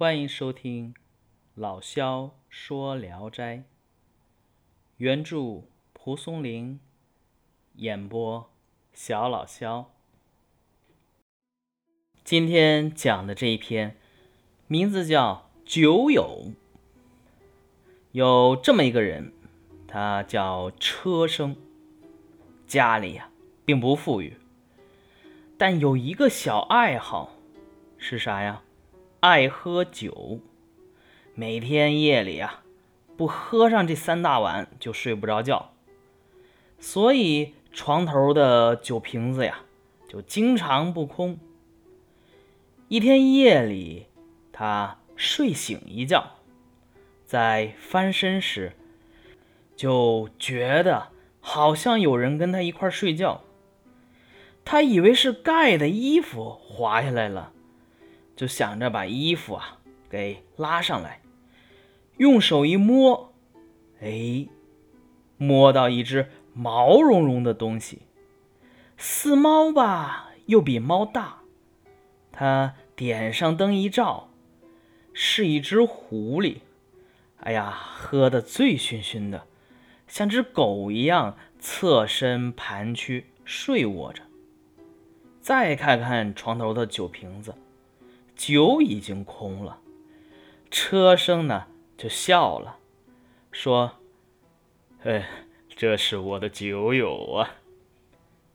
欢迎收听老萧说《聊斋》，原著蒲松龄，演播小老萧。今天讲的这一篇名字叫《酒友》，有这么一个人，他叫车生，家里呀并不富裕，但有一个小爱好，是啥呀？爱喝酒，每天夜里啊，不喝上这三大碗就睡不着觉，所以床头的酒瓶子呀，就经常不空。一天夜里，他睡醒一觉，在翻身时，就觉得好像有人跟他一块睡觉，他以为是盖的衣服滑下来了。就想着把衣服啊给拉上来，用手一摸，哎，摸到一只毛茸茸的东西，似猫吧，又比猫大。他点上灯一照，是一只狐狸。哎呀，喝得醉醺醺的，像只狗一样侧身盘曲睡卧着。再看看床头的酒瓶子。酒已经空了，车生呢就笑了，说：“哎，这是我的酒友啊。”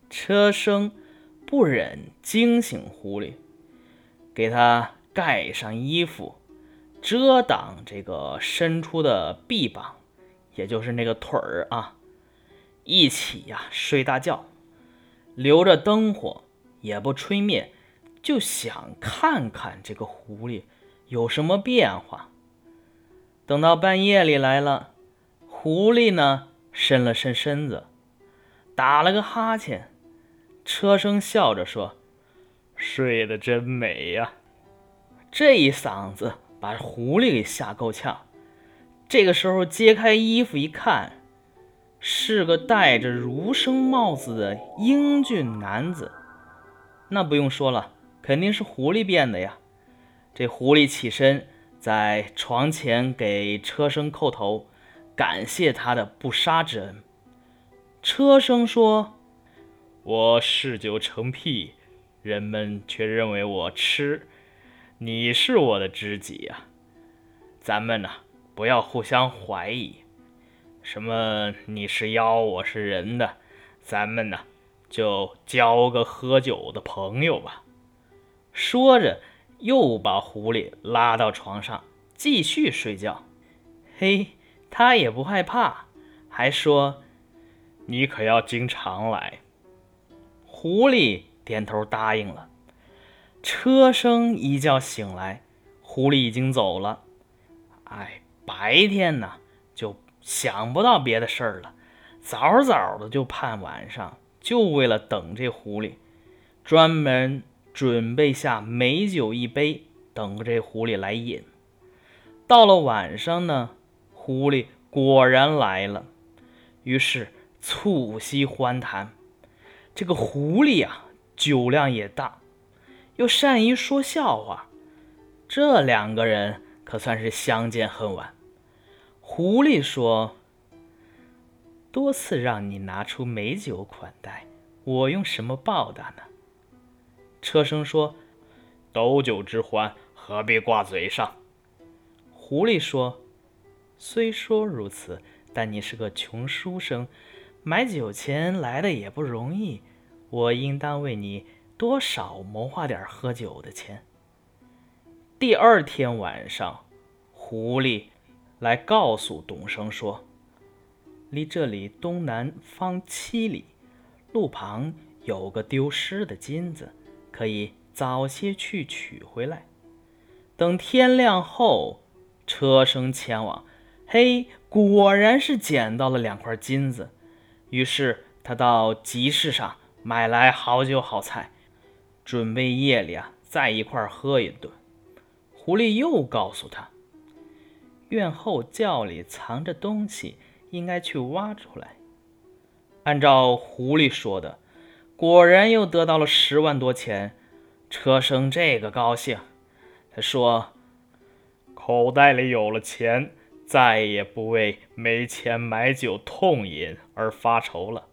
车生不忍惊醒狐狸，给他盖上衣服，遮挡这个伸出的臂膀，也就是那个腿儿啊，一起呀睡大觉，留着灯火也不吹灭。就想看看这个狐狸有什么变化。等到半夜里来了，狐狸呢伸了伸身子，打了个哈欠。车生笑着说：“睡得真美呀！”这一嗓子把狐狸给吓够呛。这个时候揭开衣服一看，是个戴着儒生帽子的英俊男子。那不用说了。肯定是狐狸变的呀！这狐狸起身，在床前给车生叩头，感谢他的不杀之恩。车生说：“我嗜酒成癖，人们却认为我痴。你是我的知己呀，咱们呢不要互相怀疑。什么你是妖，我是人的，咱们呢就交个喝酒的朋友吧。”说着，又把狐狸拉到床上继续睡觉。嘿，他也不害怕，还说：“你可要经常来。”狐狸点头答应了。车声一觉醒来，狐狸已经走了。哎，白天呢就想不到别的事儿了，早早的就盼晚上，就为了等这狐狸，专门。准备下美酒一杯，等着这狐狸来饮。到了晚上呢，狐狸果然来了，于是促膝欢谈。这个狐狸呀，酒量也大，又善于说笑话，这两个人可算是相见恨晚。狐狸说：“多次让你拿出美酒款待，我用什么报答呢？”车生说：“斗酒之欢，何必挂嘴上？”狐狸说：“虽说如此，但你是个穷书生，买酒钱来的也不容易，我应当为你多少谋划点喝酒的钱。”第二天晚上，狐狸来告诉董生说：“离这里东南方七里，路旁有个丢失的金子。”可以早些去取回来。等天亮后，车生前往，嘿，果然是捡到了两块金子。于是他到集市上买来好酒好菜，准备夜里啊再一块喝一顿。狐狸又告诉他，院后窖里藏着东西，应该去挖出来。按照狐狸说的。果然又得到了十万多钱，车生这个高兴。他说：“口袋里有了钱，再也不为没钱买酒痛饮而发愁了。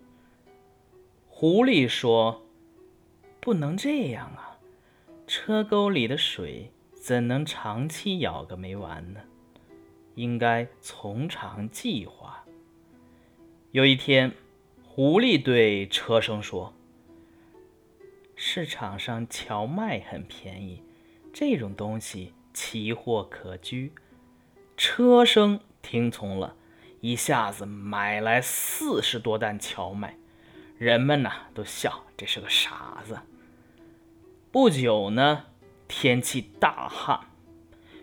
狐狸说：“不能这样啊，车沟里的水怎能长期舀个没完呢？应该从长计划。”有一天，狐狸对车生说：“市场上荞麦很便宜，这种东西奇货可居。”车生听从了，一下子买来四十多担荞麦。人们呢都笑这是个傻子。不久呢，天气大旱，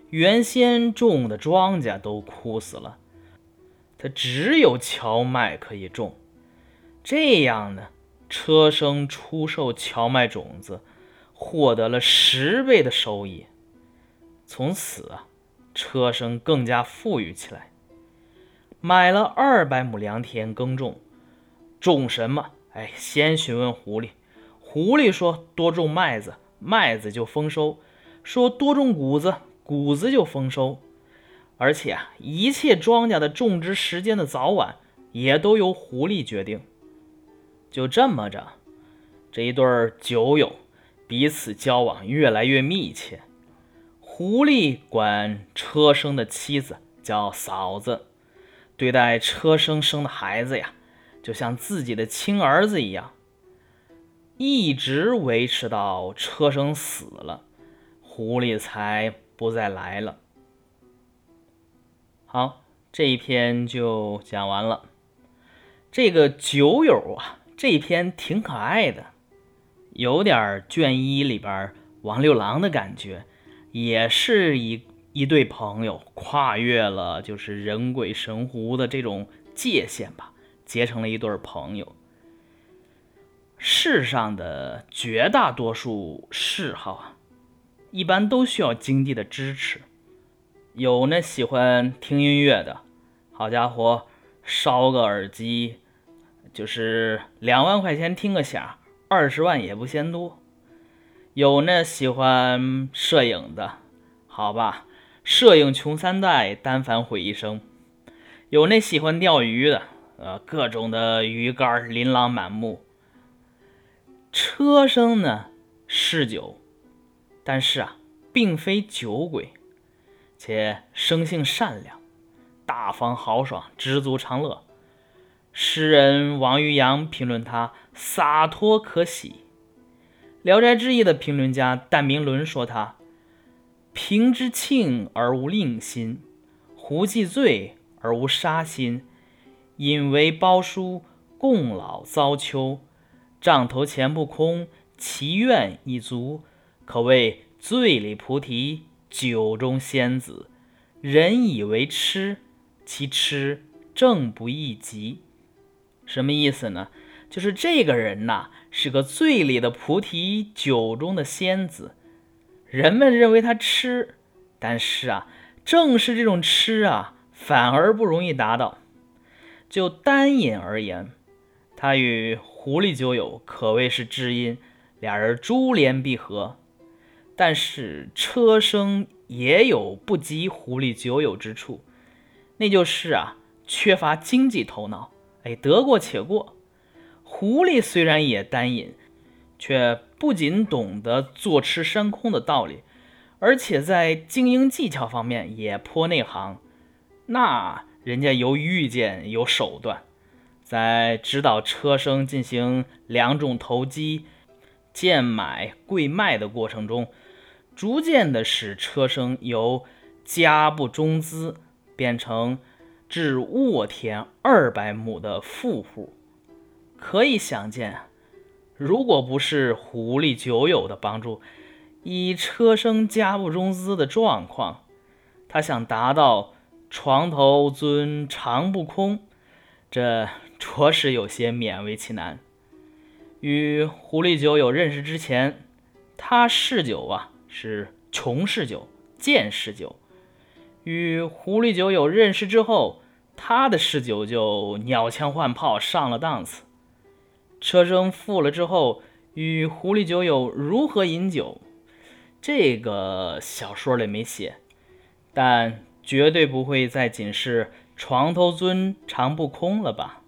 原先种的庄稼都枯死了。他只有荞麦可以种，这样呢，车生出售荞麦种子，获得了十倍的收益。从此啊，车生更加富裕起来，买了二百亩良田耕种，种什么？哎，先询问狐狸，狐狸说多种麦子，麦子就丰收；说多种谷子，谷子就丰收。而且啊，一切庄稼的种植时间的早晚也都由狐狸决定。就这么着，这一对酒友彼此交往越来越密切。狐狸管车生的妻子叫嫂子，对待车生生的孩子呀，就像自己的亲儿子一样，一直维持到车生死了，狐狸才不再来了。好，这一篇就讲完了。这个酒友啊，这篇挺可爱的，有点卷一里边王六郎的感觉，也是一一对朋友跨越了就是人鬼神狐的这种界限吧，结成了一对朋友。世上的绝大多数嗜好啊，一般都需要经济的支持。有那喜欢听音乐的，好家伙，烧个耳机就是两万块钱听个响，二十万也不嫌多。有那喜欢摄影的，好吧，摄影穷三代，单反毁一生。有那喜欢钓鱼的，呃，各种的鱼竿琳琅满目。车生呢嗜酒，但是啊，并非酒鬼。且生性善良，大方豪爽，知足常乐。诗人王渔洋评论他洒脱可喜，《聊斋志异》的评论家但明伦说他平之庆而无令心，胡既醉而无杀心，饮为包书，共老遭秋，帐头钱不空，其愿已足，可谓醉里菩提。酒中仙子，人以为痴，其痴正不易及。什么意思呢？就是这个人呐，是个醉里的菩提，酒中的仙子。人们认为他痴，但是啊，正是这种痴啊，反而不容易达到。就单饮而言，他与狐狸酒友可谓是知音，俩人珠联璧合。但是车生也有不及狐狸酒友之处，那就是啊，缺乏经济头脑。得过且过。狐狸虽然也单饮，却不仅懂得坐吃山空的道理，而且在经营技巧方面也颇内行。那人家有预见，有手段，在指导车生进行两种投机、贱买贵卖的过程中。逐渐的使车生由家不中资变成置沃田二百亩的富户，可以想见，如果不是狐狸酒友的帮助，以车生家不中资的状况，他想达到床头尊长不空，这着实有些勉为其难。与狐狸酒友认识之前，他嗜酒啊。是穷嗜酒、贱嗜酒。与狐狸酒友认识之后，他的嗜酒就鸟枪换炮上了档次。车征富了之后，与狐狸酒友如何饮酒，这个小说里没写。但绝对不会再仅是床头尊常不空了吧？